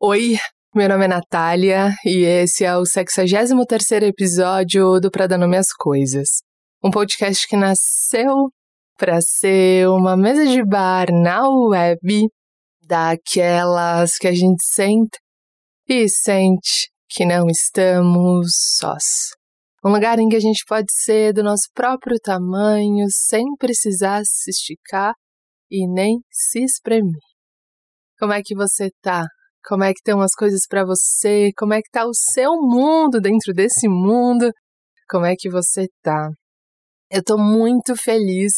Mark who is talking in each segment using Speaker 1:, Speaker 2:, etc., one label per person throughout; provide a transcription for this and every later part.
Speaker 1: Oi, meu nome é Natália e esse é o 63º episódio do Pra Nome às Coisas. Um podcast que nasceu para ser uma mesa de bar na web daquelas que a gente senta e sente que não estamos sós. Um lugar em que a gente pode ser do nosso próprio tamanho sem precisar se esticar e nem se espremer. Como é que você tá? Como é que estão as coisas para você, como é que tá o seu mundo dentro desse mundo, como é que você tá. Eu tô muito feliz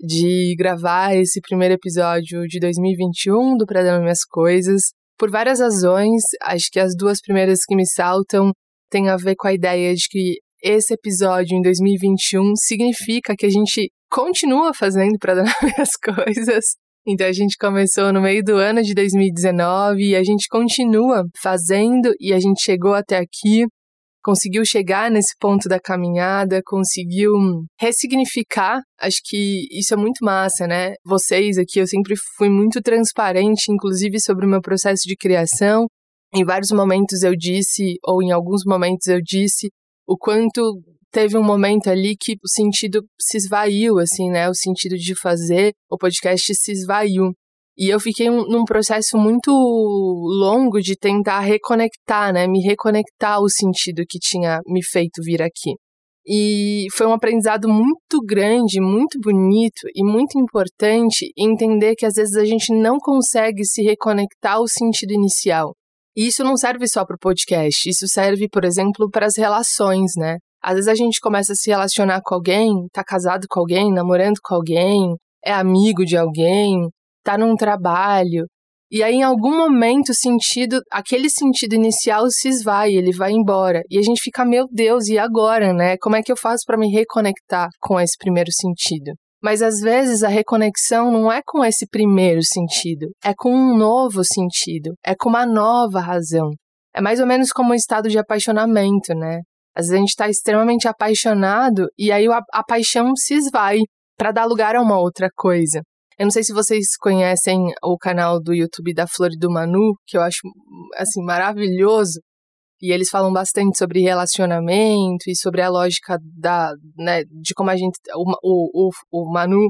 Speaker 1: de gravar esse primeiro episódio de 2021 do Dar Minhas Coisas, por várias razões, acho que as duas primeiras que me saltam têm a ver com a ideia de que esse episódio em 2021 significa que a gente continua fazendo para dar minhas coisas então a gente começou no meio do ano de 2019 e a gente continua fazendo e a gente chegou até aqui, conseguiu chegar nesse ponto da caminhada, conseguiu ressignificar. Acho que isso é muito massa, né? Vocês aqui, eu sempre fui muito transparente, inclusive sobre o meu processo de criação. Em vários momentos eu disse, ou em alguns momentos eu disse, o quanto teve um momento ali que o sentido se esvaiu, assim, né? O sentido de fazer o podcast se esvaiu. E eu fiquei um, num processo muito longo de tentar reconectar, né? Me reconectar ao sentido que tinha me feito vir aqui. E foi um aprendizado muito grande, muito bonito e muito importante entender que às vezes a gente não consegue se reconectar ao sentido inicial. E isso não serve só para o podcast, isso serve, por exemplo, para as relações, né? Às vezes a gente começa a se relacionar com alguém, tá casado com alguém, namorando com alguém, é amigo de alguém, tá num trabalho, e aí, em algum momento, o sentido, aquele sentido inicial se esvai, ele vai embora. E a gente fica, meu Deus, e agora, né? Como é que eu faço para me reconectar com esse primeiro sentido? Mas às vezes a reconexão não é com esse primeiro sentido, é com um novo sentido, é com uma nova razão. É mais ou menos como um estado de apaixonamento, né? Às vezes a gente está extremamente apaixonado e aí a, a paixão se esvai para dar lugar a uma outra coisa. Eu não sei se vocês conhecem o canal do YouTube da Flor do Manu, que eu acho assim maravilhoso. E eles falam bastante sobre relacionamento e sobre a lógica da, né, de como a gente. O, o, o, Manu,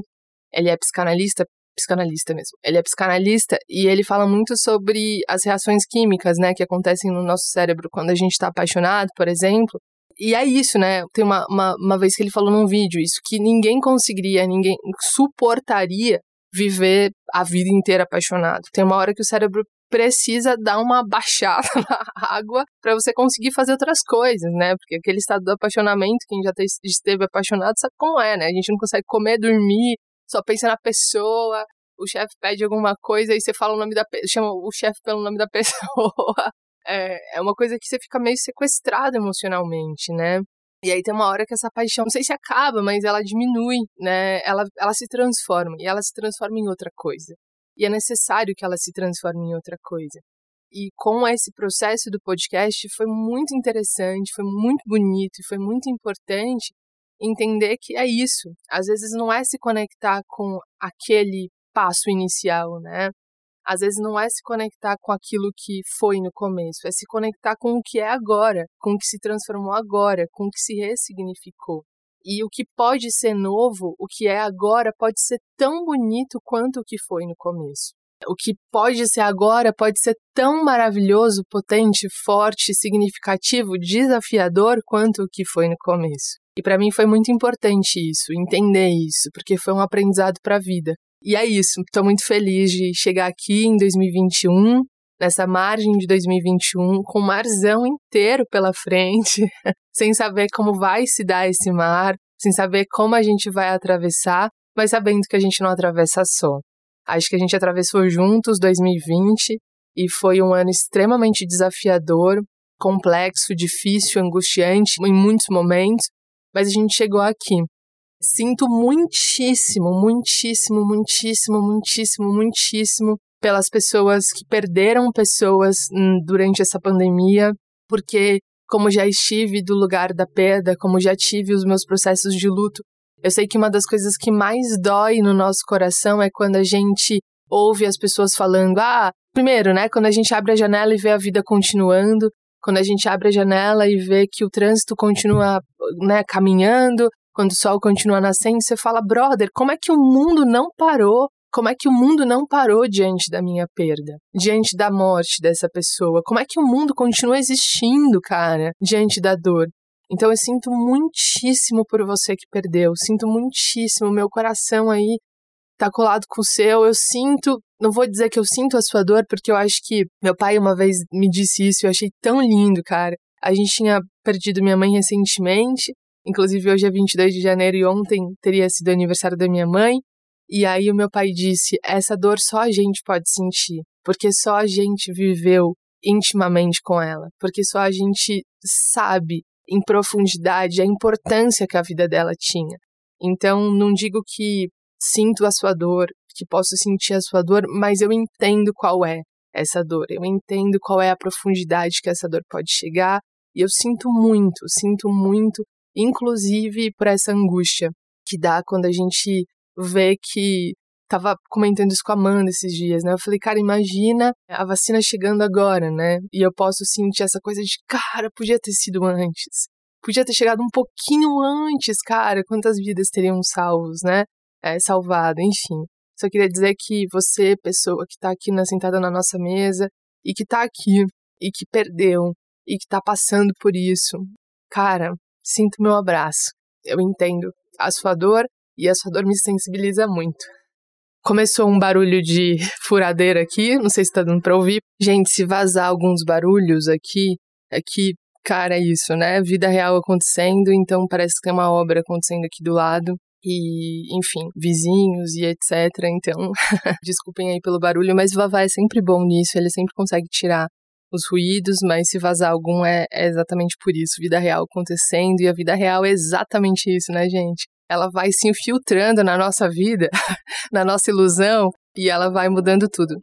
Speaker 1: ele é psicanalista, psicanalista mesmo. Ele é psicanalista e ele fala muito sobre as reações químicas, né, que acontecem no nosso cérebro quando a gente está apaixonado, por exemplo e é isso, né? Tem uma, uma, uma vez que ele falou num vídeo isso, que ninguém conseguiria, ninguém suportaria viver a vida inteira apaixonado. Tem uma hora que o cérebro precisa dar uma baixada na água para você conseguir fazer outras coisas, né? Porque aquele estado do apaixonamento, quem já esteve apaixonado sabe como é, né? A gente não consegue comer, dormir, só pensa na pessoa. O chefe pede alguma coisa e você fala o nome da chama o chefe pelo nome da pessoa é, é uma coisa que você fica meio sequestrado emocionalmente, né? E aí tem uma hora que essa paixão, não sei se acaba, mas ela diminui, né? Ela, ela se transforma e ela se transforma em outra coisa. E é necessário que ela se transforme em outra coisa. E com esse processo do podcast foi muito interessante, foi muito bonito e foi muito importante entender que é isso. Às vezes não é se conectar com aquele passo inicial, né? Às vezes não é se conectar com aquilo que foi no começo, é se conectar com o que é agora, com o que se transformou agora, com o que se ressignificou. E o que pode ser novo, o que é agora, pode ser tão bonito quanto o que foi no começo. O que pode ser agora pode ser tão maravilhoso, potente, forte, significativo, desafiador quanto o que foi no começo. E para mim foi muito importante isso, entender isso, porque foi um aprendizado para a vida. E é isso. Estou muito feliz de chegar aqui em 2021, nessa margem de 2021, com o marzão inteiro pela frente, sem saber como vai se dar esse mar, sem saber como a gente vai atravessar, mas sabendo que a gente não atravessa só. Acho que a gente atravessou juntos 2020 e foi um ano extremamente desafiador, complexo, difícil, angustiante em muitos momentos, mas a gente chegou aqui. Sinto muitíssimo, muitíssimo, muitíssimo, muitíssimo, muitíssimo pelas pessoas que perderam pessoas hum, durante essa pandemia, porque como já estive do lugar da perda, como já tive os meus processos de luto, eu sei que uma das coisas que mais dói no nosso coração é quando a gente ouve as pessoas falando, ah, primeiro, né, quando a gente abre a janela e vê a vida continuando, quando a gente abre a janela e vê que o trânsito continua, né, caminhando, quando o sol continua nascendo, você fala, brother, como é que o mundo não parou? Como é que o mundo não parou diante da minha perda? Diante da morte dessa pessoa? Como é que o mundo continua existindo, cara, diante da dor? Então eu sinto muitíssimo por você que perdeu. Sinto muitíssimo. Meu coração aí tá colado com o seu. Eu sinto, não vou dizer que eu sinto a sua dor, porque eu acho que meu pai uma vez me disse isso eu achei tão lindo, cara. A gente tinha perdido minha mãe recentemente. Inclusive hoje é 22 de janeiro e ontem teria sido aniversário da minha mãe. E aí o meu pai disse: essa dor só a gente pode sentir, porque só a gente viveu intimamente com ela, porque só a gente sabe em profundidade a importância que a vida dela tinha. Então, não digo que sinto a sua dor, que posso sentir a sua dor, mas eu entendo qual é essa dor, eu entendo qual é a profundidade que essa dor pode chegar, e eu sinto muito, sinto muito, inclusive por essa angústia que dá quando a gente ver que tava comentando isso com a Amanda esses dias, né? Eu falei, cara, imagina a vacina chegando agora, né? E eu posso sentir essa coisa de, cara, podia ter sido antes. Podia ter chegado um pouquinho antes, cara. Quantas vidas teriam salvos, né? É, salvado, enfim. Só queria dizer que você, pessoa que tá aqui na, sentada na nossa mesa e que tá aqui e que perdeu e que tá passando por isso, cara, sinto meu abraço. Eu entendo a sua dor e a sua dor me sensibiliza muito. Começou um barulho de furadeira aqui, não sei se tá dando pra ouvir. Gente, se vazar alguns barulhos aqui, é que, cara, é isso, né? Vida real acontecendo, então parece que tem uma obra acontecendo aqui do lado. E, enfim, vizinhos e etc. Então, desculpem aí pelo barulho, mas o Vavá é sempre bom nisso, ele sempre consegue tirar os ruídos, mas se vazar algum é, é exatamente por isso. Vida real acontecendo, e a vida real é exatamente isso, né, gente? ela vai se infiltrando na nossa vida, na nossa ilusão, e ela vai mudando tudo.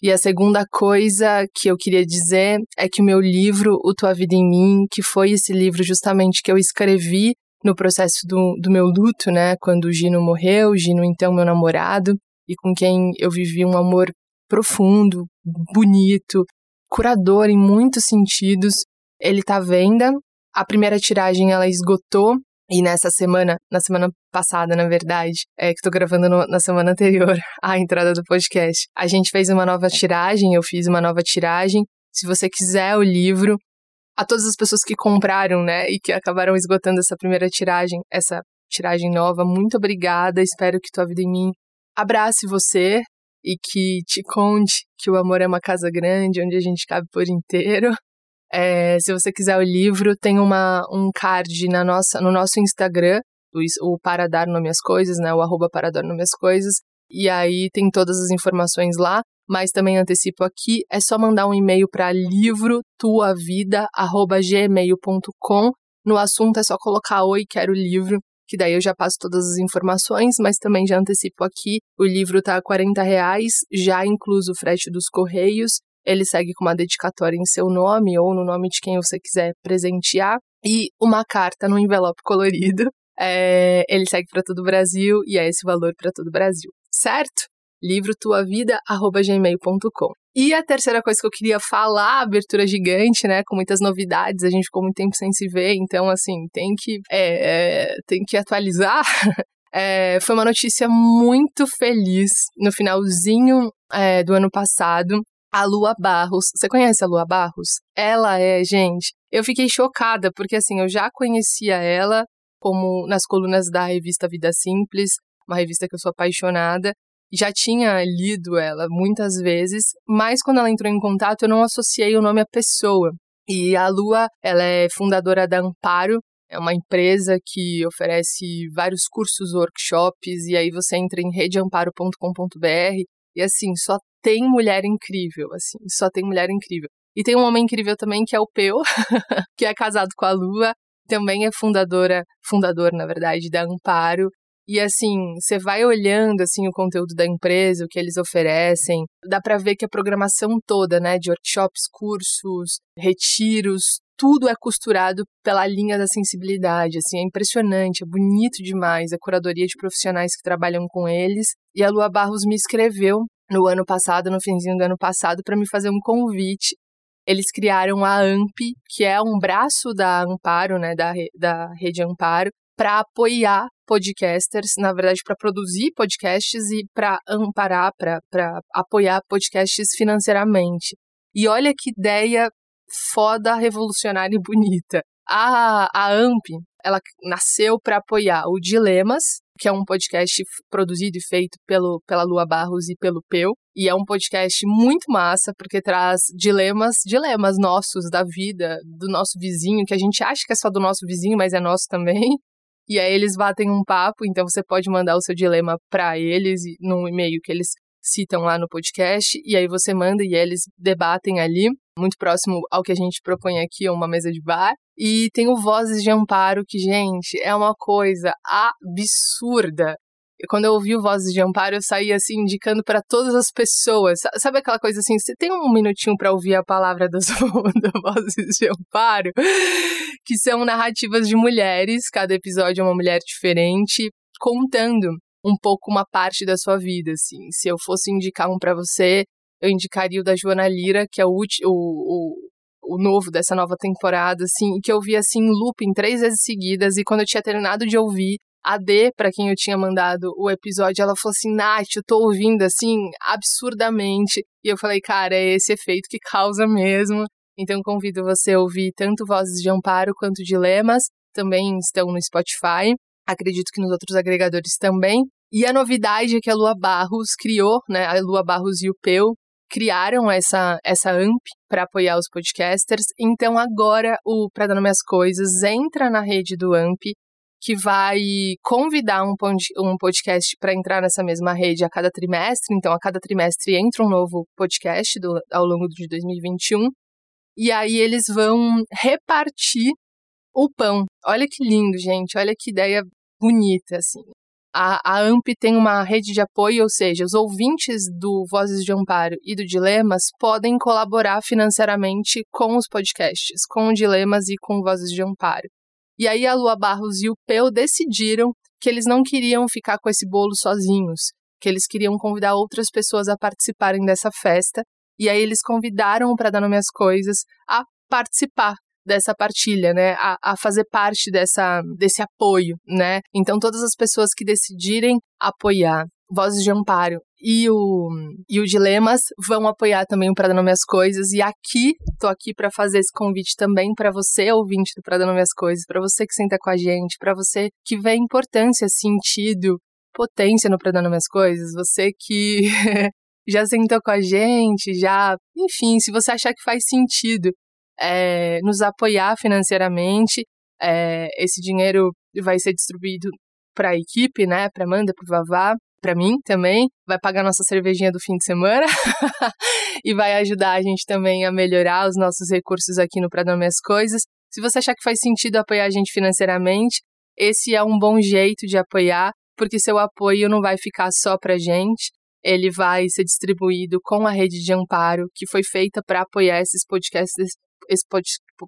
Speaker 1: E a segunda coisa que eu queria dizer é que o meu livro, O Tua Vida em Mim, que foi esse livro justamente que eu escrevi no processo do, do meu luto, né? Quando o Gino morreu, Gino, então, meu namorado, e com quem eu vivi um amor profundo, bonito, curador em muitos sentidos. Ele tá à venda. A primeira tiragem ela esgotou e nessa semana, na semana passada, na verdade, é que tô gravando no, na semana anterior à entrada do podcast, a gente fez uma nova tiragem, eu fiz uma nova tiragem. Se você quiser o livro, a todas as pessoas que compraram, né, e que acabaram esgotando essa primeira tiragem, essa tiragem nova, muito obrigada. Espero que tua vida em mim abrace você e que te conte que o amor é uma casa grande onde a gente cabe por inteiro. É, se você quiser o livro, tem uma, um card na nossa, no nosso Instagram, o, o Para Dar Nome às Coisas, né? O arroba Para Dar Nome às Coisas. E aí tem todas as informações lá. Mas também antecipo aqui, é só mandar um e-mail para livrotuavida.gmail.com. No assunto é só colocar oi, quero o livro, que daí eu já passo todas as informações, mas também já antecipo aqui, o livro tá a 40 reais, já incluso o frete dos correios, ele segue com uma dedicatória em seu nome ou no nome de quem você quiser presentear e uma carta no envelope colorido. É, ele segue para todo o Brasil e é esse valor para todo o Brasil, certo? livrotuavida@gmail.com. E a terceira coisa que eu queria falar, abertura gigante, né, com muitas novidades, a gente ficou muito tempo sem se ver, então assim tem que é, é, tem que atualizar. É, foi uma notícia muito feliz no finalzinho é, do ano passado a Lua Barros. Você conhece a Lua Barros? Ela é, gente. Eu fiquei chocada, porque assim, eu já conhecia ela como nas colunas da revista Vida Simples, uma revista que eu sou apaixonada. Já tinha lido ela muitas vezes, mas quando ela entrou em contato, eu não associei o nome à pessoa. E a Lua, ela é fundadora da Amparo, é uma empresa que oferece vários cursos, workshops, e aí você entra em redeamparo.com.br e assim, só tem mulher incrível, assim, só tem mulher incrível. E tem um homem incrível também, que é o Peu, que é casado com a Lua, também é fundadora, fundador, na verdade, da Amparo. E assim, você vai olhando assim o conteúdo da empresa, o que eles oferecem, dá para ver que a programação toda, né, de workshops, cursos, retiros, tudo é costurado pela linha da sensibilidade, assim, é impressionante, é bonito demais a curadoria de profissionais que trabalham com eles. E a Lua Barros me escreveu no ano passado, no finzinho do ano passado, para me fazer um convite. Eles criaram a AMP, que é um braço da Amparo, né, da, da rede Amparo, para apoiar podcasters, na verdade, para produzir podcasts e para amparar, para apoiar podcasts financeiramente. E olha que ideia foda, revolucionária e bonita. A, a AMP, ela nasceu para apoiar o Dilemas, que é um podcast produzido e feito pelo, pela Lua Barros e pelo Peu. E é um podcast muito massa, porque traz dilemas, dilemas nossos da vida, do nosso vizinho, que a gente acha que é só do nosso vizinho, mas é nosso também. E aí eles batem um papo, então você pode mandar o seu dilema para eles num e-mail que eles citam lá no podcast, e aí você manda e eles debatem ali, muito próximo ao que a gente propõe aqui, uma mesa de bar. E tem o Vozes de Amparo, que, gente, é uma coisa absurda. Quando eu ouvi o Vozes de Amparo, eu saí assim, indicando para todas as pessoas. Sabe aquela coisa assim, você tem um minutinho para ouvir a palavra das, Vozes de Amparo? Que são narrativas de mulheres, cada episódio é uma mulher diferente, contando um pouco uma parte da sua vida, assim. Se eu fosse indicar um para você, eu indicaria o da Joana Lira, que é o, o, o, o novo dessa nova temporada, assim, que eu vi assim em looping três vezes seguidas, e quando eu tinha terminado de ouvir, a D, para quem eu tinha mandado o episódio, ela falou assim: Nath, eu tô ouvindo assim, absurdamente. E eu falei, cara, é esse efeito que causa mesmo. Então convido você a ouvir tanto Vozes de Amparo quanto Dilemas. Também estão no Spotify. Acredito que nos outros agregadores também. E a novidade é que a Lua Barros criou, né? A Lua Barros e o Peu criaram essa, essa AMP para apoiar os podcasters. Então agora o Pra Dar Nome As Coisas entra na rede do AMP, que vai convidar um, um podcast para entrar nessa mesma rede a cada trimestre. Então a cada trimestre entra um novo podcast do, ao longo de 2021. E aí eles vão repartir o pão. Olha que lindo, gente. Olha que ideia bonita, assim. A, a AMP tem uma rede de apoio, ou seja, os ouvintes do Vozes de Amparo e do Dilemas podem colaborar financeiramente com os podcasts, com o Dilemas e com Vozes de Amparo. E aí a Lua Barros e o Peu decidiram que eles não queriam ficar com esse bolo sozinhos, que eles queriam convidar outras pessoas a participarem dessa festa. E aí eles convidaram para dar nome às coisas a participar dessa partilha, né? A, a, fazer parte dessa, desse apoio, né? Então, todas as pessoas que decidirem apoiar Vozes de Amparo e o, e o Dilemas vão apoiar também o Pra às Coisas. E aqui, tô aqui para fazer esse convite também para você, ouvinte do Pra às Coisas, para você que senta com a gente, para você que vê importância, sentido, potência no Pra às Coisas, você que já sentou com a gente, já. Enfim, se você achar que faz sentido é, nos apoiar financeiramente. É, esse dinheiro vai ser distribuído para a equipe, né? Para Amanda, para o Vavá, para mim também. Vai pagar nossa cervejinha do fim de semana e vai ajudar a gente também a melhorar os nossos recursos aqui no Pra Dar Minhas Coisas. Se você achar que faz sentido apoiar a gente financeiramente, esse é um bom jeito de apoiar, porque seu apoio não vai ficar só para gente, ele vai ser distribuído com a rede de amparo que foi feita para apoiar esses podcasts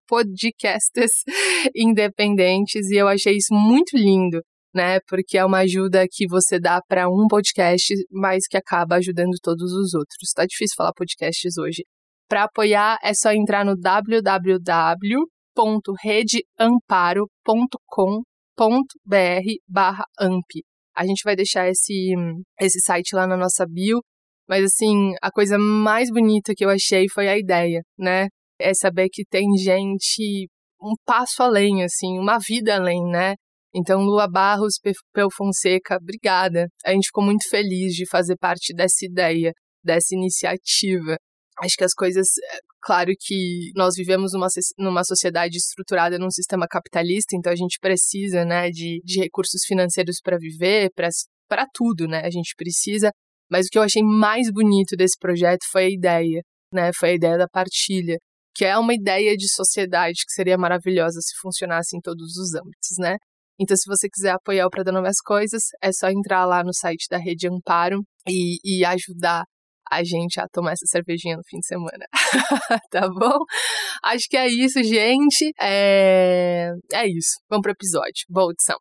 Speaker 1: podcasts independentes e eu achei isso muito lindo, né? Porque é uma ajuda que você dá para um podcast, mas que acaba ajudando todos os outros. Tá difícil falar podcasts hoje. Para apoiar é só entrar no www.redeamparo.com.br/amp. A gente vai deixar esse esse site lá na nossa bio, mas assim, a coisa mais bonita que eu achei foi a ideia, né? é saber que tem gente um passo além, assim, uma vida além, né? Então, Lua Barros, Pel Fonseca, obrigada. A gente ficou muito feliz de fazer parte dessa ideia, dessa iniciativa. Acho que as coisas, é, claro que nós vivemos numa, numa sociedade estruturada num sistema capitalista, então a gente precisa, né, de, de recursos financeiros para viver, para tudo, né? A gente precisa. Mas o que eu achei mais bonito desse projeto foi a ideia, né? Foi a ideia da partilha que é uma ideia de sociedade que seria maravilhosa se funcionasse em todos os âmbitos, né? Então, se você quiser apoiar o Pra Dar Novas Coisas, é só entrar lá no site da Rede Amparo e, e ajudar a gente a tomar essa cervejinha no fim de semana. tá bom? Acho que é isso, gente. É, é isso. Vamos pro episódio. Boa audição.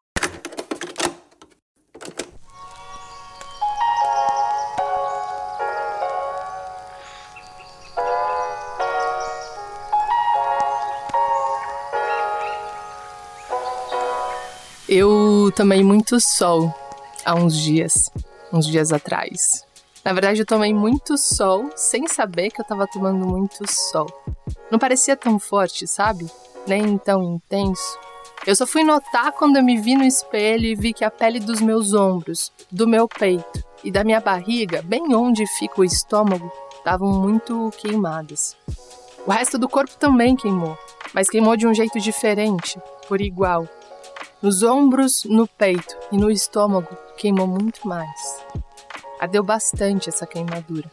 Speaker 1: Eu tomei muito sol há uns dias, uns dias atrás. Na verdade, eu tomei muito sol sem saber que eu tava tomando muito sol. Não parecia tão forte, sabe? Nem tão intenso. Eu só fui notar quando eu me vi no espelho e vi que a pele dos meus ombros, do meu peito e da minha barriga, bem onde fica o estômago, estavam muito queimadas. O resto do corpo também queimou, mas queimou de um jeito diferente, por igual. Nos ombros, no peito e no estômago queimou muito mais. Ardeu bastante essa queimadura.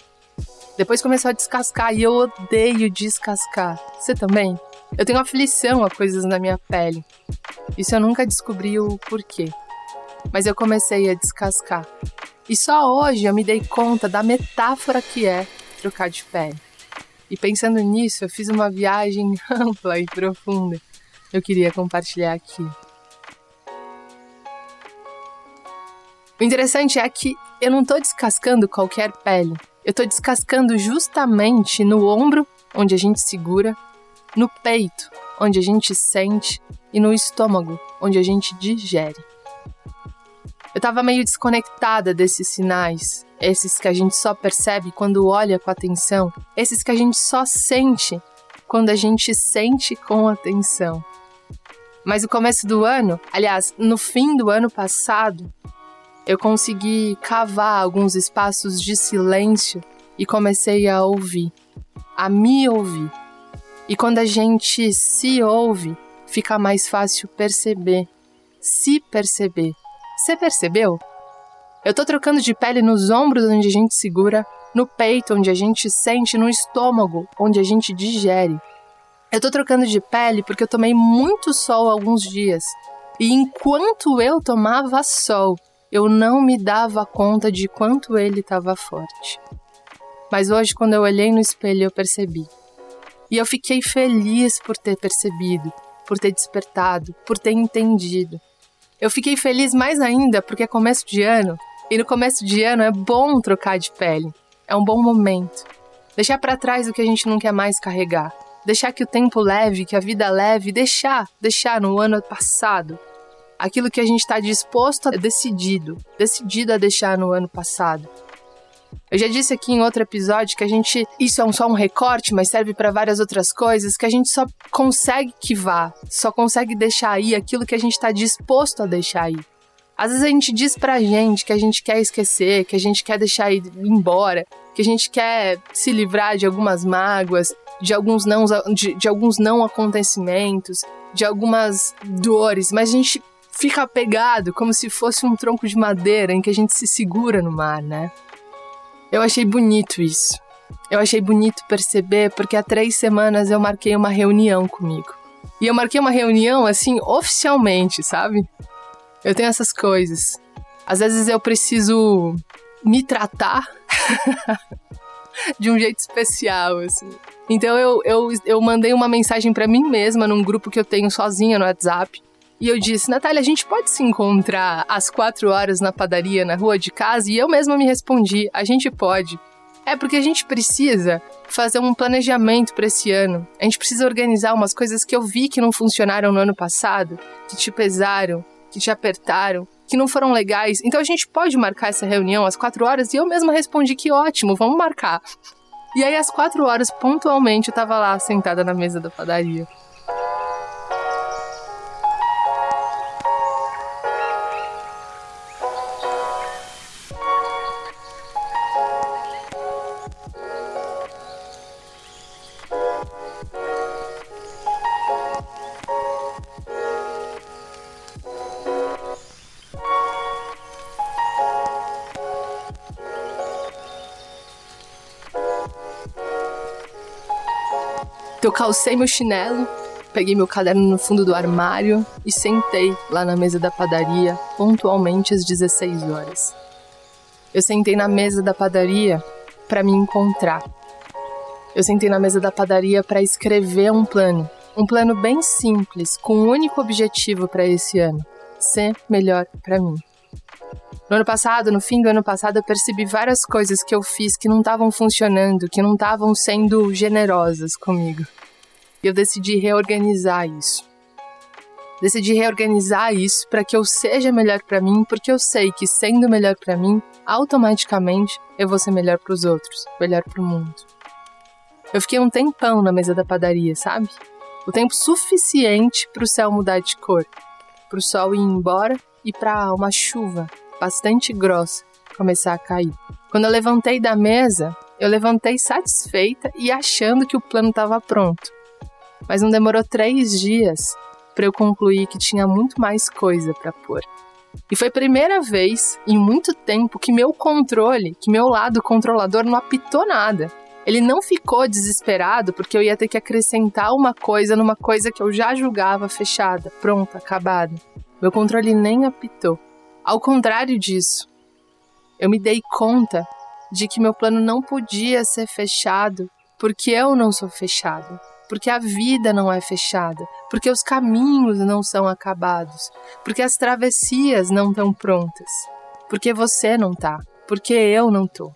Speaker 1: Depois começou a descascar e eu odeio descascar. Você também? Eu tenho aflição a coisas na minha pele. Isso eu nunca descobri o porquê. Mas eu comecei a descascar. E só hoje eu me dei conta da metáfora que é trocar de pele. E pensando nisso, eu fiz uma viagem ampla e profunda. Eu queria compartilhar aqui. O interessante é que eu não estou descascando qualquer pele. Eu estou descascando justamente no ombro, onde a gente segura, no peito, onde a gente sente, e no estômago, onde a gente digere. Eu estava meio desconectada desses sinais, esses que a gente só percebe quando olha com atenção, esses que a gente só sente quando a gente sente com atenção. Mas o começo do ano, aliás, no fim do ano passado, eu consegui cavar alguns espaços de silêncio e comecei a ouvir, a me ouvir. E quando a gente se ouve, fica mais fácil perceber, se perceber. Você percebeu? Eu tô trocando de pele nos ombros onde a gente segura, no peito onde a gente sente, no estômago onde a gente digere. Eu tô trocando de pele porque eu tomei muito sol alguns dias. E enquanto eu tomava sol, eu não me dava conta de quanto ele estava forte. Mas hoje, quando eu olhei no espelho, eu percebi. E eu fiquei feliz por ter percebido, por ter despertado, por ter entendido. Eu fiquei feliz mais ainda porque é começo de ano, e no começo de ano é bom trocar de pele. É um bom momento. Deixar para trás o que a gente não quer mais carregar. Deixar que o tempo leve, que a vida leve, deixar, deixar no ano passado, aquilo que a gente está disposto a decidido, decidido a deixar no ano passado. Eu já disse aqui em outro episódio que a gente, isso é só um recorte, mas serve para várias outras coisas, que a gente só consegue que vá, só consegue deixar aí aquilo que a gente está disposto a deixar aí. Às vezes a gente diz pra gente que a gente quer esquecer, que a gente quer deixar ir embora, que a gente quer se livrar de algumas mágoas, de alguns não, de, de alguns não acontecimentos, de algumas dores, mas a gente fica apegado como se fosse um tronco de madeira em que a gente se segura no mar, né? Eu achei bonito isso. Eu achei bonito perceber porque há três semanas eu marquei uma reunião comigo. E eu marquei uma reunião assim, oficialmente, sabe? Eu tenho essas coisas. Às vezes eu preciso me tratar de um jeito especial, assim. Então eu, eu, eu mandei uma mensagem para mim mesma num grupo que eu tenho sozinha no WhatsApp. E eu disse, Natália, a gente pode se encontrar às quatro horas na padaria na rua de casa? E eu mesma me respondi, a gente pode. É porque a gente precisa fazer um planejamento para esse ano. A gente precisa organizar umas coisas que eu vi que não funcionaram no ano passado, que te pesaram, que te apertaram, que não foram legais. Então a gente pode marcar essa reunião às quatro horas? E eu mesma respondi que ótimo, vamos marcar. E aí às quatro horas, pontualmente, eu tava lá sentada na mesa da padaria. Calcei meu chinelo, peguei meu caderno no fundo do armário e sentei lá na mesa da padaria, pontualmente às 16 horas. Eu sentei na mesa da padaria para me encontrar. Eu sentei na mesa da padaria para escrever um plano, um plano bem simples, com um único objetivo para esse ano: ser melhor para mim. No ano passado, no fim do ano passado, eu percebi várias coisas que eu fiz que não estavam funcionando, que não estavam sendo generosas comigo. E eu decidi reorganizar isso. Decidi reorganizar isso para que eu seja melhor para mim, porque eu sei que sendo melhor para mim, automaticamente eu vou ser melhor para os outros, melhor para o mundo. Eu fiquei um tempão na mesa da padaria, sabe? O tempo suficiente para o céu mudar de cor, para o sol ir embora e para uma chuva bastante grossa começar a cair. Quando eu levantei da mesa, eu levantei satisfeita e achando que o plano estava pronto. Mas não demorou três dias para eu concluir que tinha muito mais coisa para pôr. E foi a primeira vez em muito tempo que meu controle, que meu lado controlador não apitou nada. Ele não ficou desesperado porque eu ia ter que acrescentar uma coisa numa coisa que eu já julgava fechada, pronta, acabada. Meu controle nem apitou. Ao contrário disso, eu me dei conta de que meu plano não podia ser fechado porque eu não sou fechado porque a vida não é fechada, porque os caminhos não são acabados, porque as travessias não estão prontas, porque você não tá, porque eu não tô.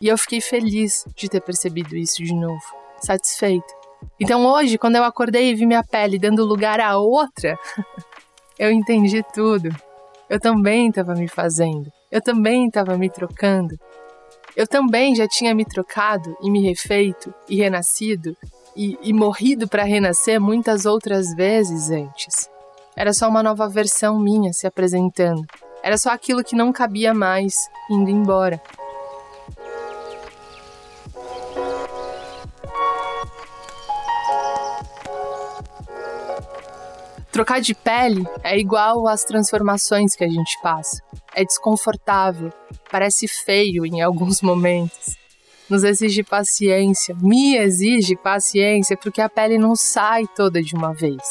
Speaker 1: E eu fiquei feliz de ter percebido isso de novo, satisfeita. Então hoje, quando eu acordei e vi minha pele dando lugar a outra, eu entendi tudo. Eu também estava me fazendo, eu também estava me trocando. Eu também já tinha me trocado e me refeito e renascido e, e morrido para renascer muitas outras vezes antes. Era só uma nova versão minha se apresentando. Era só aquilo que não cabia mais indo embora. Trocar de pele é igual às transformações que a gente passa. É desconfortável, parece feio em alguns momentos nos exige paciência, me exige paciência, porque a pele não sai toda de uma vez.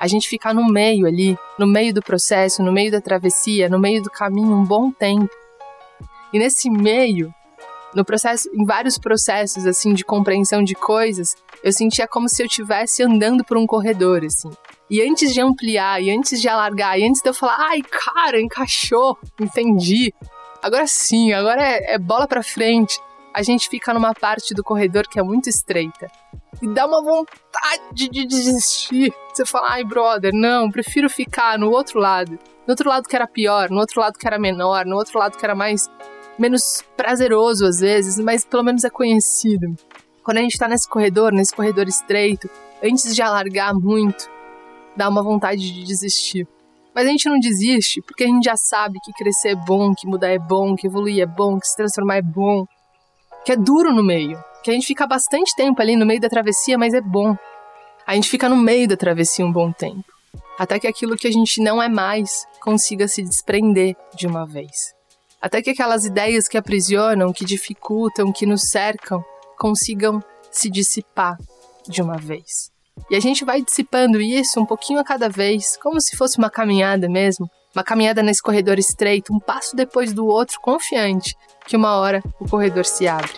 Speaker 1: A gente fica no meio ali, no meio do processo, no meio da travessia, no meio do caminho um bom tempo. E nesse meio, no processo, em vários processos assim de compreensão de coisas, eu sentia como se eu estivesse andando por um corredor assim. E antes de ampliar, e antes de alargar, e antes de eu falar, ai, cara, encaixou, entendi. Agora sim, agora é, é bola para frente a gente fica numa parte do corredor que é muito estreita. E dá uma vontade de desistir. Você fala, ai, brother, não, prefiro ficar no outro lado. No outro lado que era pior, no outro lado que era menor, no outro lado que era mais. menos prazeroso às vezes, mas pelo menos é conhecido. Quando a gente tá nesse corredor, nesse corredor estreito, antes de alargar muito, dá uma vontade de desistir. Mas a gente não desiste porque a gente já sabe que crescer é bom, que mudar é bom, que evoluir é bom, que se transformar é bom que é duro no meio, que a gente fica bastante tempo ali no meio da travessia, mas é bom. A gente fica no meio da travessia um bom tempo, até que aquilo que a gente não é mais consiga se desprender de uma vez. Até que aquelas ideias que aprisionam, que dificultam, que nos cercam, consigam se dissipar de uma vez. E a gente vai dissipando isso um pouquinho a cada vez, como se fosse uma caminhada mesmo, uma caminhada nesse corredor estreito, um passo depois do outro, confiante que uma hora o corredor se abre.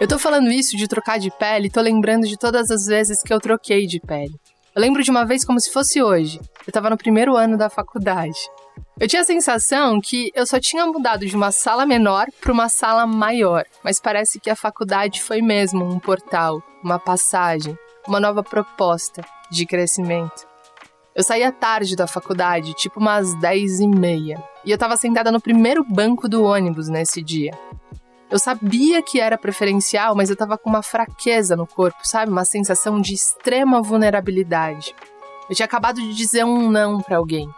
Speaker 1: Eu tô falando isso de trocar de pele, tô lembrando de todas as vezes que eu troquei de pele. Eu lembro de uma vez como se fosse hoje. Eu tava no primeiro ano da faculdade. Eu tinha a sensação que eu só tinha mudado de uma sala menor para uma sala maior, mas parece que a faculdade foi mesmo um portal, uma passagem, uma nova proposta de crescimento. Eu saía tarde da faculdade, tipo umas 10 e meia, e eu estava sentada no primeiro banco do ônibus nesse dia. Eu sabia que era preferencial, mas eu estava com uma fraqueza no corpo, sabe? Uma sensação de extrema vulnerabilidade. Eu tinha acabado de dizer um não para alguém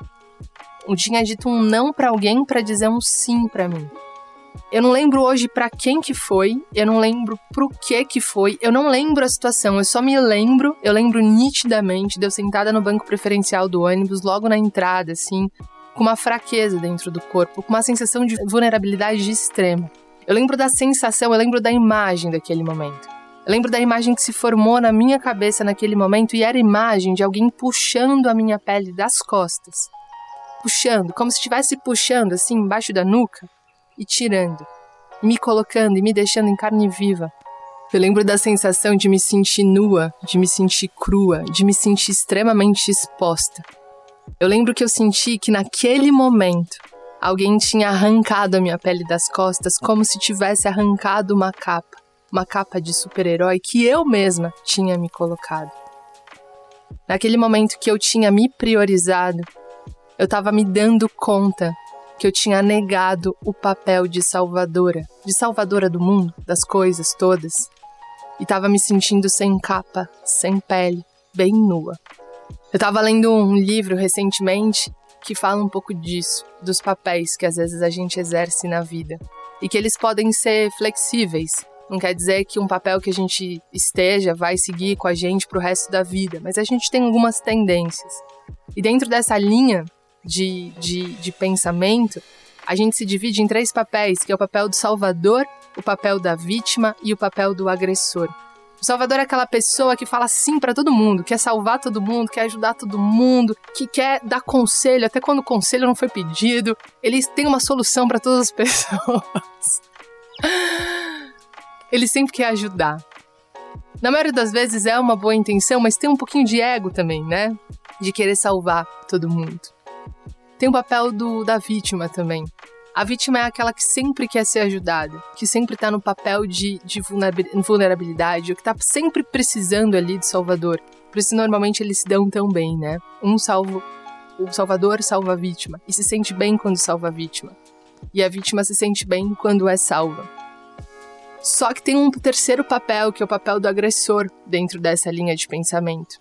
Speaker 1: eu tinha dito um não para alguém para dizer um sim para mim. Eu não lembro hoje para quem que foi, eu não lembro pro que que foi, eu não lembro a situação, eu só me lembro, eu lembro nitidamente de eu sentada no banco preferencial do ônibus, logo na entrada, assim, com uma fraqueza dentro do corpo, com uma sensação de vulnerabilidade extrema. Eu lembro da sensação, eu lembro da imagem daquele momento. Eu lembro da imagem que se formou na minha cabeça naquele momento e era a imagem de alguém puxando a minha pele das costas puxando, como se estivesse puxando assim embaixo da nuca e tirando, me colocando e me deixando em carne viva. Eu lembro da sensação de me sentir nua, de me sentir crua, de me sentir extremamente exposta. Eu lembro que eu senti que naquele momento alguém tinha arrancado a minha pele das costas como se tivesse arrancado uma capa, uma capa de super-herói que eu mesma tinha me colocado. Naquele momento que eu tinha me priorizado, eu estava me dando conta que eu tinha negado o papel de salvadora, de salvadora do mundo, das coisas todas, e estava me sentindo sem capa, sem pele, bem nua. Eu estava lendo um livro recentemente que fala um pouco disso, dos papéis que às vezes a gente exerce na vida e que eles podem ser flexíveis. Não quer dizer que um papel que a gente esteja vai seguir com a gente para o resto da vida, mas a gente tem algumas tendências. E dentro dessa linha de, de, de pensamento, a gente se divide em três papéis, que é o papel do salvador, o papel da vítima e o papel do agressor. O salvador é aquela pessoa que fala sim para todo mundo, quer salvar todo mundo, quer ajudar todo mundo, que quer dar conselho, até quando o conselho não foi pedido. Ele tem uma solução para todas as pessoas. Ele sempre quer ajudar. Na maioria das vezes é uma boa intenção, mas tem um pouquinho de ego também, né? De querer salvar todo mundo. Tem o papel do, da vítima também. A vítima é aquela que sempre quer ser ajudada, que sempre está no papel de, de vulnerabilidade, que está sempre precisando ali de salvador. Por isso, normalmente, eles se dão tão bem, né? Um salvo, o salvador salva a vítima, e se sente bem quando salva a vítima. E a vítima se sente bem quando é salva. Só que tem um terceiro papel, que é o papel do agressor dentro dessa linha de pensamento.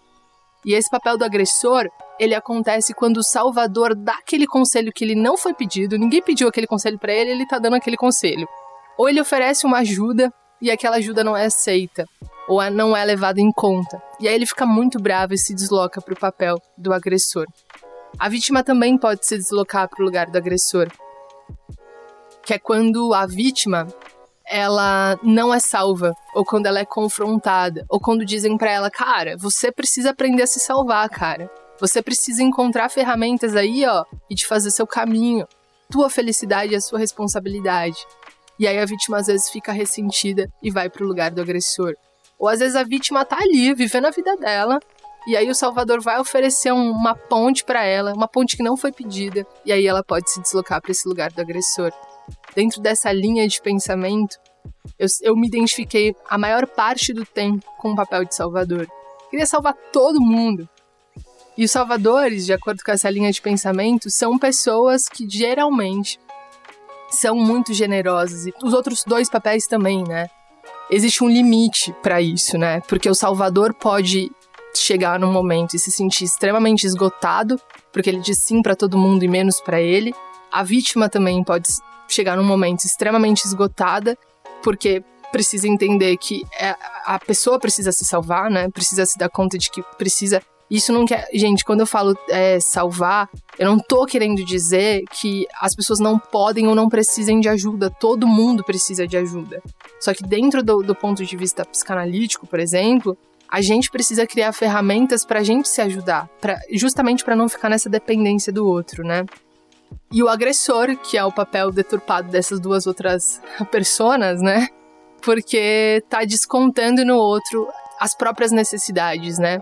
Speaker 1: E esse papel do agressor ele acontece quando o salvador dá aquele conselho que ele não foi pedido, ninguém pediu aquele conselho para ele, ele tá dando aquele conselho. Ou ele oferece uma ajuda e aquela ajuda não é aceita, ou não é levada em conta. E aí ele fica muito bravo e se desloca para o papel do agressor. A vítima também pode se deslocar para o lugar do agressor, que é quando a vítima ela não é salva, ou quando ela é confrontada, ou quando dizem para ela, cara, você precisa aprender a se salvar, cara. Você precisa encontrar ferramentas aí, ó, e de fazer seu caminho. Tua felicidade é a sua responsabilidade. E aí a vítima às vezes fica ressentida e vai pro lugar do agressor. Ou às vezes a vítima tá ali, vivendo a vida dela, e aí o Salvador vai oferecer uma ponte para ela, uma ponte que não foi pedida, e aí ela pode se deslocar para esse lugar do agressor. Dentro dessa linha de pensamento, eu, eu me identifiquei a maior parte do tempo com o papel de Salvador. Queria salvar todo mundo, e os salvadores, de acordo com essa linha de pensamento, são pessoas que geralmente são muito generosas. E os outros dois papéis também, né? Existe um limite para isso, né? Porque o salvador pode chegar num momento e se sentir extremamente esgotado, porque ele diz sim para todo mundo e menos para ele. A vítima também pode chegar num momento extremamente esgotada, porque precisa entender que é, a pessoa precisa se salvar, né? Precisa se dar conta de que precisa isso não quer. Gente, quando eu falo é, salvar, eu não tô querendo dizer que as pessoas não podem ou não precisem de ajuda. Todo mundo precisa de ajuda. Só que dentro do, do ponto de vista psicanalítico, por exemplo, a gente precisa criar ferramentas para a gente se ajudar, pra, justamente para não ficar nessa dependência do outro, né? E o agressor, que é o papel deturpado dessas duas outras personas, né? Porque tá descontando no outro as próprias necessidades, né?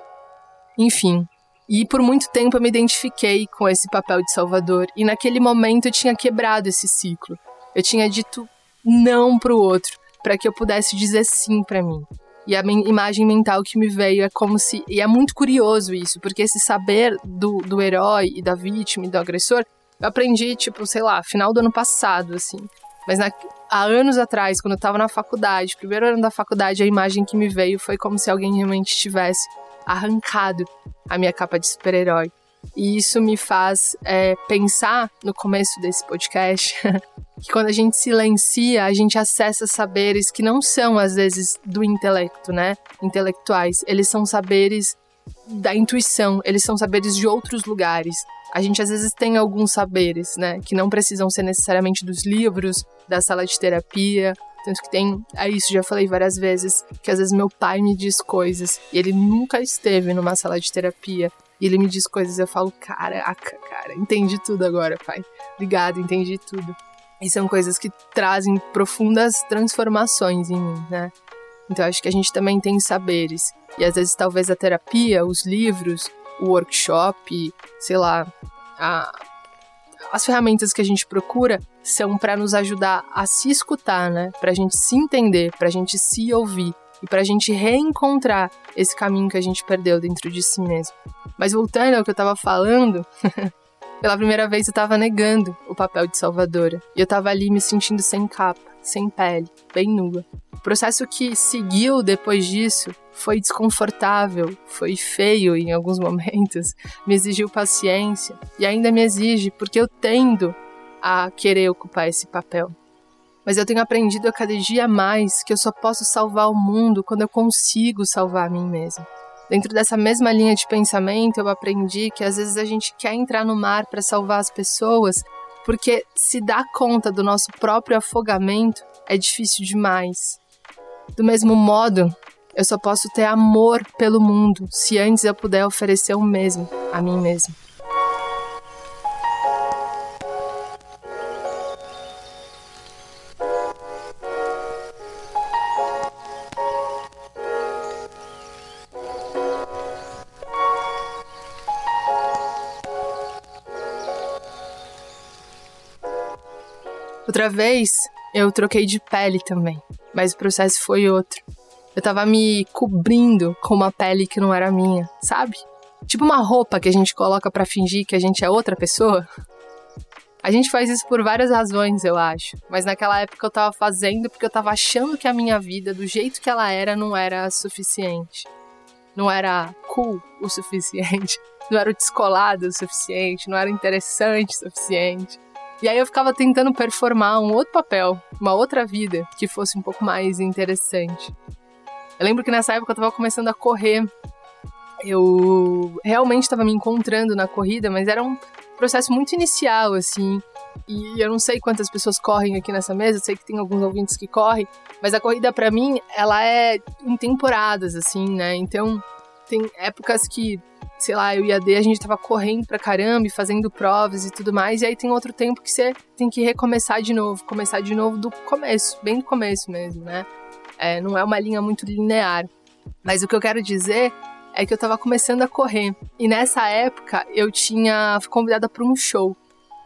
Speaker 1: Enfim. E por muito tempo eu me identifiquei com esse papel de salvador, e naquele momento eu tinha quebrado esse ciclo. Eu tinha dito não para o outro, para que eu pudesse dizer sim para mim. E a imagem mental que me veio é como se. E é muito curioso isso, porque esse saber do, do herói e da vítima e do agressor, eu aprendi, tipo, sei lá, final do ano passado, assim. Mas na, há anos atrás, quando eu tava na faculdade, primeiro ano da faculdade, a imagem que me veio foi como se alguém realmente tivesse arrancado a minha capa de super-herói. E isso me faz é, pensar no começo desse podcast que quando a gente silencia, a gente acessa saberes que não são, às vezes, do intelecto, né? Intelectuais. Eles são saberes da intuição, eles são saberes de outros lugares. A gente às vezes tem alguns saberes, né, que não precisam ser necessariamente dos livros, da sala de terapia tanto que tem, é isso, já falei várias vezes, que às vezes meu pai me diz coisas e ele nunca esteve numa sala de terapia. E ele me diz coisas e eu falo, caraca, cara, entendi tudo agora, pai. Obrigado, entendi tudo. E são coisas que trazem profundas transformações em mim, né? Então acho que a gente também tem saberes. E às vezes talvez a terapia, os livros, o workshop, sei lá, a, as ferramentas que a gente procura são para nos ajudar a se escutar, né? Para a gente se entender, para a gente se ouvir e para a gente reencontrar esse caminho que a gente perdeu dentro de si mesmo. Mas voltando ao que eu estava falando, pela primeira vez eu estava negando o papel de salvadora e eu estava ali me sentindo sem capa, sem pele, bem nua. O processo que seguiu depois disso foi desconfortável, foi feio em alguns momentos, me exigiu paciência e ainda me exige porque eu tendo a querer ocupar esse papel. Mas eu tenho aprendido a cada dia mais que eu só posso salvar o mundo quando eu consigo salvar a mim mesma. Dentro dessa mesma linha de pensamento, eu aprendi que às vezes a gente quer entrar no mar para salvar as pessoas, porque se dar conta do nosso próprio afogamento é difícil demais. Do mesmo modo, eu só posso ter amor pelo mundo se antes eu puder oferecer o mesmo a mim mesmo. Outra vez, eu troquei de pele também, mas o processo foi outro. Eu tava me cobrindo com uma pele que não era minha, sabe? Tipo uma roupa que a gente coloca para fingir que a gente é outra pessoa. A gente faz isso por várias razões, eu acho. Mas naquela época eu tava fazendo porque eu tava achando que a minha vida, do jeito que ela era, não era suficiente. Não era cool o suficiente. Não era descolado o suficiente. Não era interessante o suficiente. E aí eu ficava tentando performar um outro papel, uma outra vida que fosse um pouco mais interessante. Eu lembro que nessa época eu tava começando a correr. Eu realmente estava me encontrando na corrida, mas era um processo muito inicial, assim. E eu não sei quantas pessoas correm aqui nessa mesa, sei que tem alguns ouvintes que correm, mas a corrida para mim, ela é em temporadas, assim, né? Então, tem épocas que sei lá, eu e a D, a gente tava correndo pra caramba e fazendo provas e tudo mais, e aí tem outro tempo que você tem que recomeçar de novo, começar de novo do começo, bem do começo mesmo, né? É, não é uma linha muito linear. Mas o que eu quero dizer é que eu tava começando a correr, e nessa época eu tinha fui convidada para um show.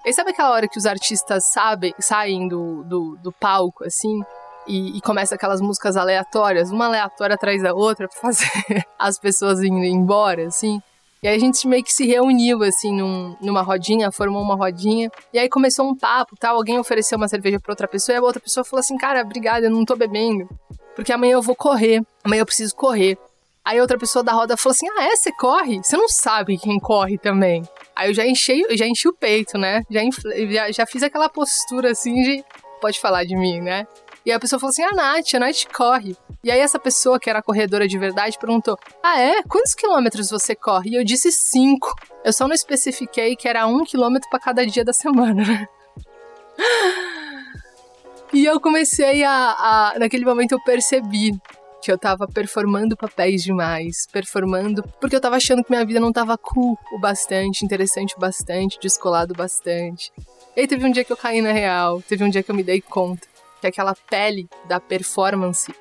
Speaker 1: E sabe aquela hora que os artistas sabem, saem do, do, do palco, assim, e, e, começa aquelas músicas aleatórias, uma aleatória atrás da outra, pra fazer as pessoas indo embora, assim. E aí a gente meio que se reuniu, assim, num, numa rodinha, formou uma rodinha. E aí começou um papo, tal. Alguém ofereceu uma cerveja pra outra pessoa e a outra pessoa falou assim: Cara, obrigada, eu não tô bebendo. Porque amanhã eu vou correr. Amanhã eu preciso correr. Aí outra pessoa da roda falou assim: Ah, é? Você corre? Você não sabe quem corre também. Aí eu já enchi, eu já enchi o peito, né? Já, infle, já, já fiz aquela postura assim de. Pode falar de mim, né? E a pessoa falou assim: a Nath, a Nath corre. E aí essa pessoa, que era corredora de verdade, perguntou: Ah, é? Quantos quilômetros você corre? E eu disse cinco. Eu só não especifiquei que era um quilômetro para cada dia da semana, né? E eu comecei a, a. Naquele momento eu percebi que eu tava performando papéis demais, performando porque eu tava achando que minha vida não tava cool o bastante, interessante o bastante, descolado o bastante. E aí teve um dia que eu caí na real, teve um dia que eu me dei conta que aquela pele da performance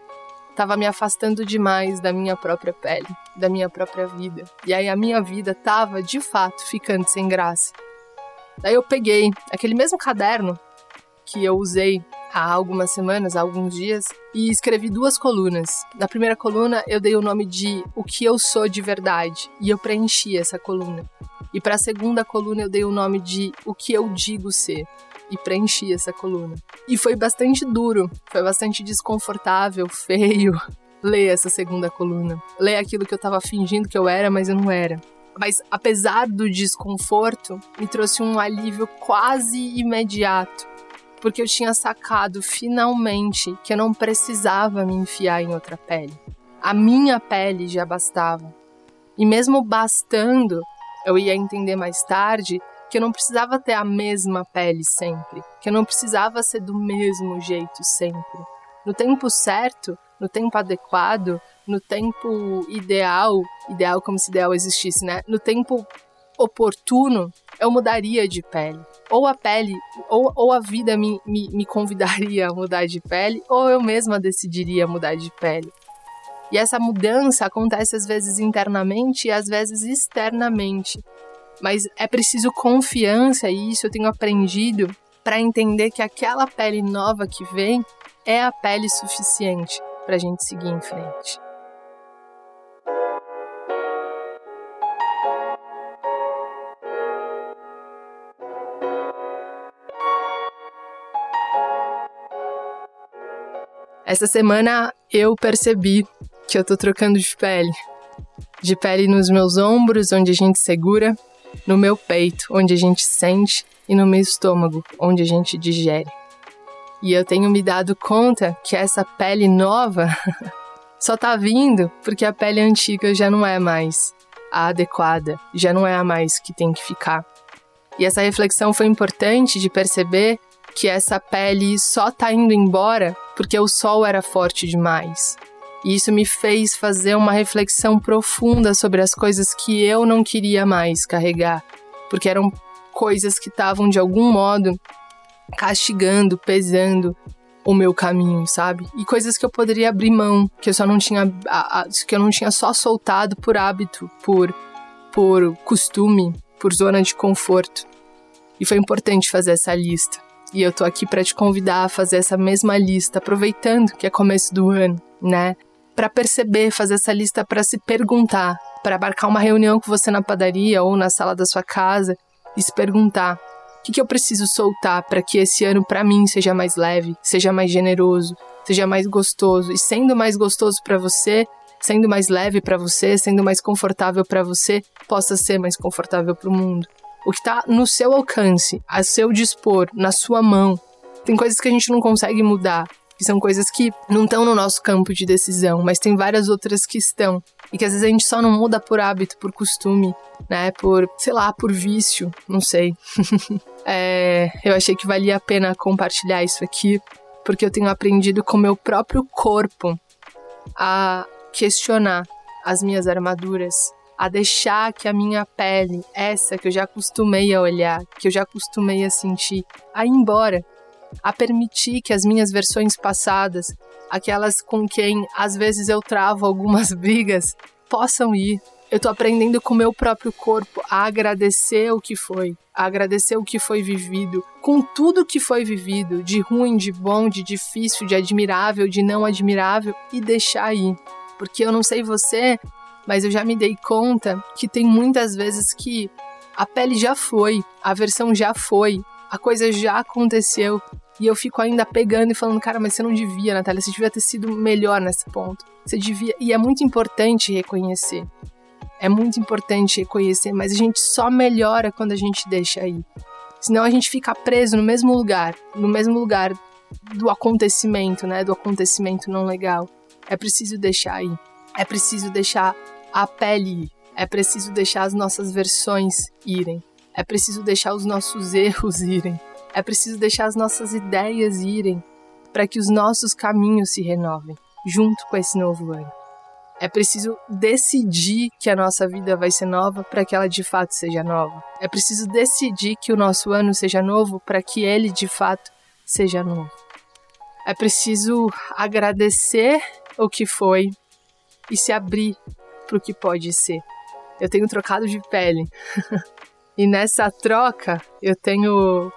Speaker 1: estava me afastando demais da minha própria pele, da minha própria vida. E aí a minha vida estava, de fato, ficando sem graça. Daí eu peguei aquele mesmo caderno que eu usei há algumas semanas, há alguns dias, e escrevi duas colunas. Na primeira coluna eu dei o nome de O que eu sou de verdade, e eu preenchi essa coluna. E para a segunda coluna eu dei o nome de O que eu digo ser e preenchi essa coluna. E foi bastante duro, foi bastante desconfortável, feio ler essa segunda coluna. Ler aquilo que eu tava fingindo que eu era, mas eu não era. Mas apesar do desconforto, me trouxe um alívio quase imediato, porque eu tinha sacado finalmente que eu não precisava me enfiar em outra pele. A minha pele já bastava. E mesmo bastando, eu ia entender mais tarde que eu não precisava ter a mesma pele sempre, que eu não precisava ser do mesmo jeito sempre. No tempo certo, no tempo adequado, no tempo ideal, ideal como se ideal existisse, né? No tempo oportuno, eu mudaria de pele. Ou a pele, ou, ou a vida me, me, me convidaria a mudar de pele, ou eu mesma decidiria mudar de pele. E essa mudança acontece às vezes internamente e às vezes externamente. Mas é preciso confiança, e isso eu tenho aprendido para entender que aquela pele nova que vem é a pele suficiente para a gente seguir em frente. Essa semana eu percebi que eu tô trocando de pele. De pele nos meus ombros, onde a gente segura, no meu peito, onde a gente sente, e no meu estômago, onde a gente digere. E eu tenho me dado conta que essa pele nova só tá vindo porque a pele antiga já não é mais a adequada, já não é a mais que tem que ficar. E essa reflexão foi importante de perceber que essa pele só tá indo embora porque o sol era forte demais. E isso me fez fazer uma reflexão profunda sobre as coisas que eu não queria mais carregar, porque eram coisas que estavam de algum modo castigando, pesando o meu caminho, sabe? E coisas que eu poderia abrir mão, que eu só não tinha que eu não tinha só soltado por hábito, por por costume, por zona de conforto. E foi importante fazer essa lista. E eu tô aqui para te convidar a fazer essa mesma lista, aproveitando que é começo do ano, né? Para perceber, fazer essa lista para se perguntar, para marcar uma reunião com você na padaria ou na sala da sua casa e se perguntar: o que, que eu preciso soltar para que esse ano para mim seja mais leve, seja mais generoso, seja mais gostoso? E sendo mais gostoso para você, sendo mais leve para você, sendo mais confortável para você, possa ser mais confortável para o mundo. O que está no seu alcance, a seu dispor, na sua mão. Tem coisas que a gente não consegue mudar, que são coisas que não estão no nosso campo de decisão, mas tem várias outras que estão. E que às vezes a gente só não muda por hábito, por costume, né? Por, sei lá, por vício, não sei. é, eu achei que valia a pena compartilhar isso aqui, porque eu tenho aprendido com meu próprio corpo a questionar as minhas armaduras, a deixar que a minha pele, essa que eu já acostumei a olhar, que eu já acostumei a sentir, a ir embora, a permitir que as minhas versões passadas, aquelas com quem às vezes eu travo algumas brigas, possam ir. Eu tô aprendendo com o meu próprio corpo a agradecer o que foi, a agradecer o que foi vivido, com tudo que foi vivido, de ruim, de bom, de difícil, de admirável, de não admirável, e deixar ir. Porque eu não sei você, mas eu já me dei conta que tem muitas vezes que a pele já foi, a versão já foi, a coisa já aconteceu e eu fico ainda pegando e falando, cara, mas você não devia, Natália, você devia ter sido melhor nesse ponto. Você devia. E é muito importante reconhecer. É muito importante reconhecer, mas a gente só melhora quando a gente deixa aí. Senão a gente fica preso no mesmo lugar, no mesmo lugar do acontecimento, né? Do acontecimento não legal. É preciso deixar aí. É preciso deixar a pele. É preciso deixar as nossas versões irem. É preciso deixar os nossos erros irem. É preciso deixar as nossas ideias irem para que os nossos caminhos se renovem junto com esse novo ano. É preciso decidir que a nossa vida vai ser nova para que ela de fato seja nova. É preciso decidir que o nosso ano seja novo para que ele de fato seja novo. É preciso agradecer o que foi e se abrir para o que pode ser. Eu tenho trocado de pele. e nessa troca, eu tenho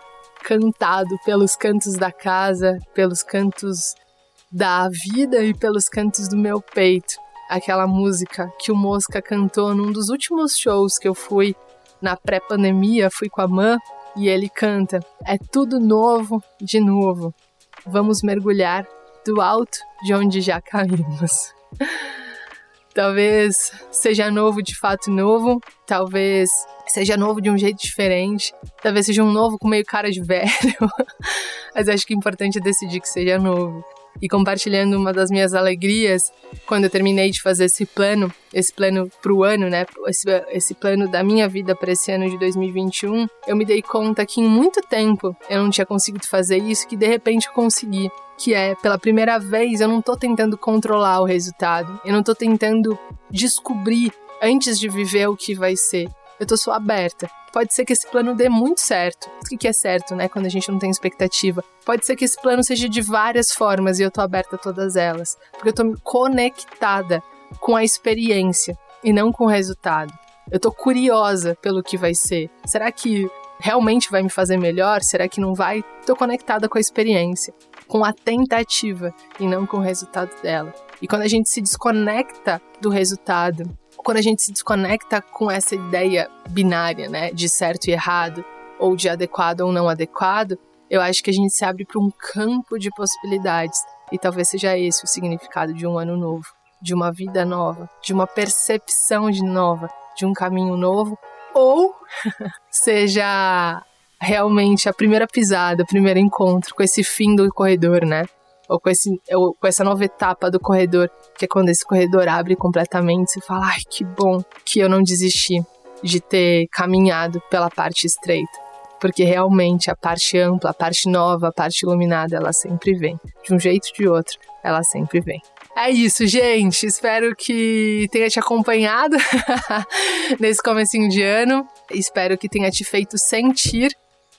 Speaker 1: cantado pelos cantos da casa, pelos cantos da vida e pelos cantos do meu peito. Aquela música que o Mosca cantou num dos últimos shows que eu fui na pré-pandemia, fui com a Mãe e ele canta: É tudo novo de novo. Vamos mergulhar do alto de onde já caímos. Talvez seja novo de fato novo, talvez seja novo de um jeito diferente, talvez seja um novo com meio cara de velho, mas acho que o importante é decidir que seja novo. E compartilhando uma das minhas alegrias, quando eu terminei de fazer esse plano, esse plano pro ano, né? Esse, esse plano da minha vida para esse ano de 2021, eu me dei conta que em muito tempo eu não tinha conseguido fazer isso, que de repente eu consegui que é, pela primeira vez, eu não tô tentando controlar o resultado. Eu não tô tentando descobrir antes de viver o que vai ser. Eu tô só aberta. Pode ser que esse plano dê muito certo. O que é certo, né? Quando a gente não tem expectativa. Pode ser que esse plano seja de várias formas e eu tô aberta a todas elas. Porque eu tô conectada com a experiência e não com o resultado. Eu tô curiosa pelo que vai ser. Será que realmente vai me fazer melhor? Será que não vai? Tô conectada com a experiência, com a tentativa e não com o resultado dela. E quando a gente se desconecta do resultado quando a gente se desconecta com essa ideia binária, né, de certo e errado, ou de adequado ou não adequado, eu acho que a gente se abre para um campo de possibilidades. E talvez seja esse o significado de um ano novo, de uma vida nova, de uma percepção de nova, de um caminho novo, ou seja realmente a primeira pisada, o primeiro encontro com esse fim do corredor, né? Ou com, esse, ou com essa nova etapa do corredor, que é quando esse corredor abre completamente, você fala, ai, que bom que eu não desisti de ter caminhado pela parte estreita. Porque realmente a parte ampla, a parte nova, a parte iluminada, ela sempre vem. De um jeito ou de outro, ela sempre vem. É isso, gente. Espero que tenha te acompanhado nesse comecinho de ano. Espero que tenha te feito sentir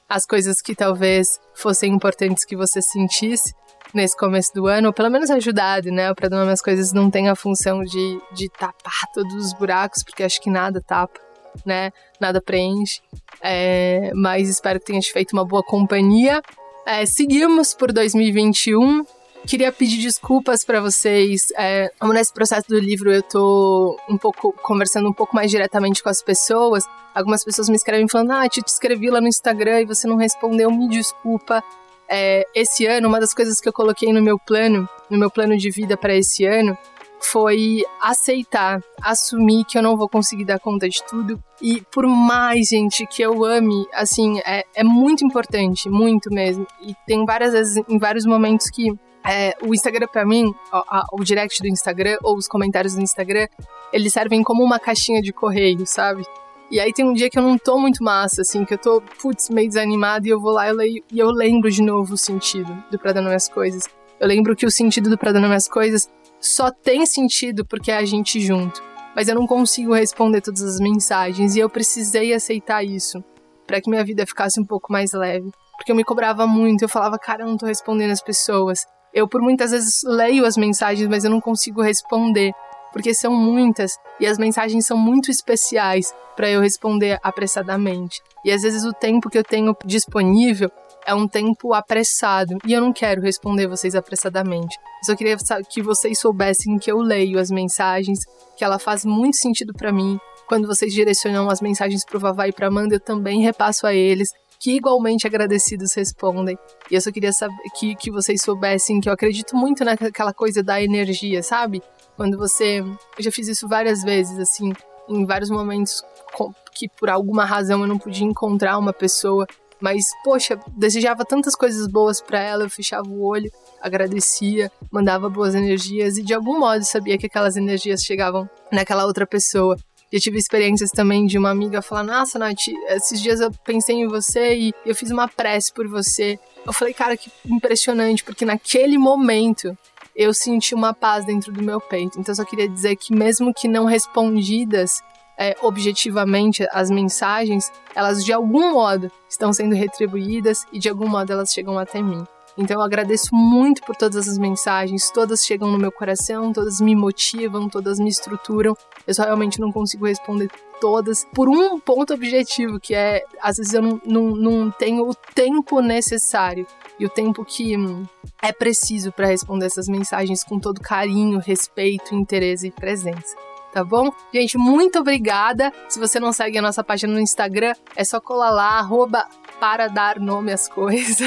Speaker 1: as coisas que talvez fossem importantes que você sentisse nesse começo do ano, ou pelo menos ajudado, né? Para não as coisas não tem a função de, de tapar todos os buracos, porque acho que nada tapa, né? Nada preenche. É, mas espero que tenha te feito uma boa companhia. É, seguimos por 2021. Queria pedir desculpas para vocês. É, nesse processo do livro eu tô um pouco conversando um pouco mais diretamente com as pessoas. Algumas pessoas me escrevem falando: "Ah, te escrevi lá no Instagram e você não respondeu, me desculpa" é, esse ano, uma das coisas que eu coloquei no meu plano, no meu plano de vida para esse ano, foi aceitar, assumir que eu não vou conseguir dar conta de tudo. E por mais, gente, que eu ame, assim, é, é muito importante, muito mesmo. E tem várias vezes, em vários momentos que é, o Instagram para mim, o, o, direct do Instagram ou os comentários do Instagram, eles servem como uma caixinha de correio, sabe? E aí tem um dia que eu não tô muito massa, assim, que eu tô, putz, meio desanimada e eu vou lá eu leio, e eu lembro de novo o sentido do Pra Dando Minhas Coisas. Eu lembro que o sentido do Pra Dando Minhas Coisas só tem sentido porque é a gente junto. Mas eu não consigo responder todas as mensagens e eu precisei aceitar isso para que minha vida ficasse um pouco mais leve. Porque eu me cobrava muito, eu falava, cara, eu não tô respondendo as pessoas. Eu, por muitas vezes, leio as mensagens, mas eu não consigo responder porque são muitas e as mensagens são muito especiais para eu responder apressadamente. E às vezes o tempo que eu tenho disponível é um tempo apressado e eu não quero responder vocês apressadamente. Eu só queria que vocês soubessem que eu leio as mensagens, que ela faz muito sentido para mim. Quando vocês direcionam as mensagens pro Vavá e pra Amanda, eu também repasso a eles que igualmente agradecidos respondem. E eu só queria saber que, que vocês soubessem que eu acredito muito naquela coisa da energia, sabe? Quando você. Eu já fiz isso várias vezes, assim, em vários momentos que por alguma razão eu não podia encontrar uma pessoa. Mas, poxa, desejava tantas coisas boas para ela, eu fechava o olho, agradecia, mandava boas energias e de algum modo sabia que aquelas energias chegavam naquela outra pessoa. Já tive experiências também de uma amiga falar: Nossa, Nath, esses dias eu pensei em você e eu fiz uma prece por você. Eu falei, cara, que impressionante, porque naquele momento eu senti uma paz dentro do meu peito. Então, só queria dizer que, mesmo que não respondidas é, objetivamente as mensagens, elas de algum modo estão sendo retribuídas e de algum modo elas chegam até mim. Então eu agradeço muito por todas as mensagens, todas chegam no meu coração, todas me motivam, todas me estruturam. Eu só realmente não consigo responder todas por um ponto objetivo, que é às vezes eu não, não, não tenho o tempo necessário e o tempo que hum, é preciso para responder essas mensagens com todo carinho, respeito, interesse e presença. Tá bom? Gente, muito obrigada. Se você não segue a nossa página no Instagram, é só colar lá, arroba para dar nome às coisas.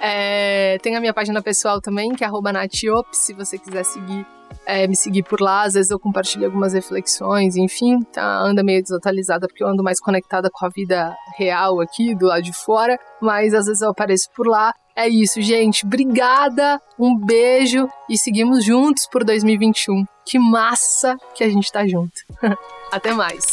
Speaker 1: É, tem a minha página pessoal também, que é Natiop, se você quiser seguir, é, me seguir por lá. Às vezes eu compartilho algumas reflexões, enfim, tá, anda meio desatualizada porque eu ando mais conectada com a vida real aqui, do lado de fora, mas às vezes eu apareço por lá. É isso, gente. Obrigada, um beijo e seguimos juntos por 2021. Que massa que a gente tá junto. Até mais.